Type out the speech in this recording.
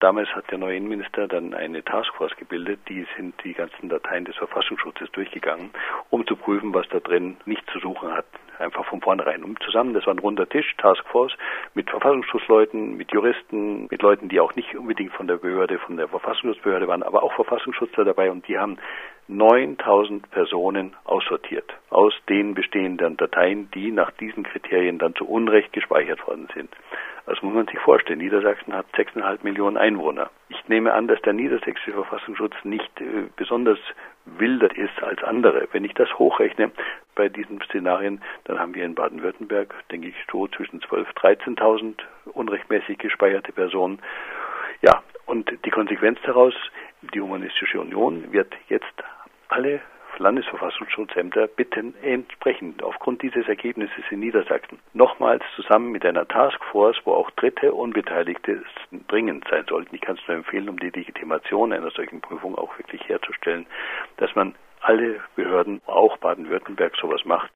Damals hat der neue Innenminister dann eine Taskforce gebildet, die sind die ganzen Dateien des Verfassungsschutzes durchgegangen, um zu prüfen, was da drin nicht zu suchen hat. Einfach von vornherein. Um zusammen, das war ein runder Tisch, Taskforce, mit Verfassungsschutzleuten, mit Juristen, mit Leuten, die auch nicht unbedingt von der Behörde, von der Verfassungsschutzbehörde waren, aber auch Verfassungsschutzler dabei und die haben 9000 Personen aussortiert aus den bestehenden Dateien, die nach diesen Kriterien dann zu Unrecht gespeichert worden sind. Das muss man sich vorstellen. Niedersachsen hat 6,5 Millionen Einwohner. Ich nehme an, dass der niedersächsische Verfassungsschutz nicht äh, besonders wilder ist als andere. Wenn ich das hochrechne bei diesen Szenarien, dann haben wir in Baden-Württemberg, denke ich, so zwischen 12.000, 13.000 unrechtmäßig gespeicherte Personen. Ja, und die Konsequenz daraus, die Humanistische Union wird jetzt alle Landesverfassungsschutzämter bitten, entsprechend aufgrund dieses Ergebnisses in Niedersachsen nochmals zusammen mit einer Taskforce, wo auch Dritte Unbeteiligte dringend sein sollten. Ich kann es nur empfehlen, um die Legitimation einer solchen Prüfung auch wirklich herzustellen, dass man alle Behörden, auch Baden-Württemberg, sowas macht.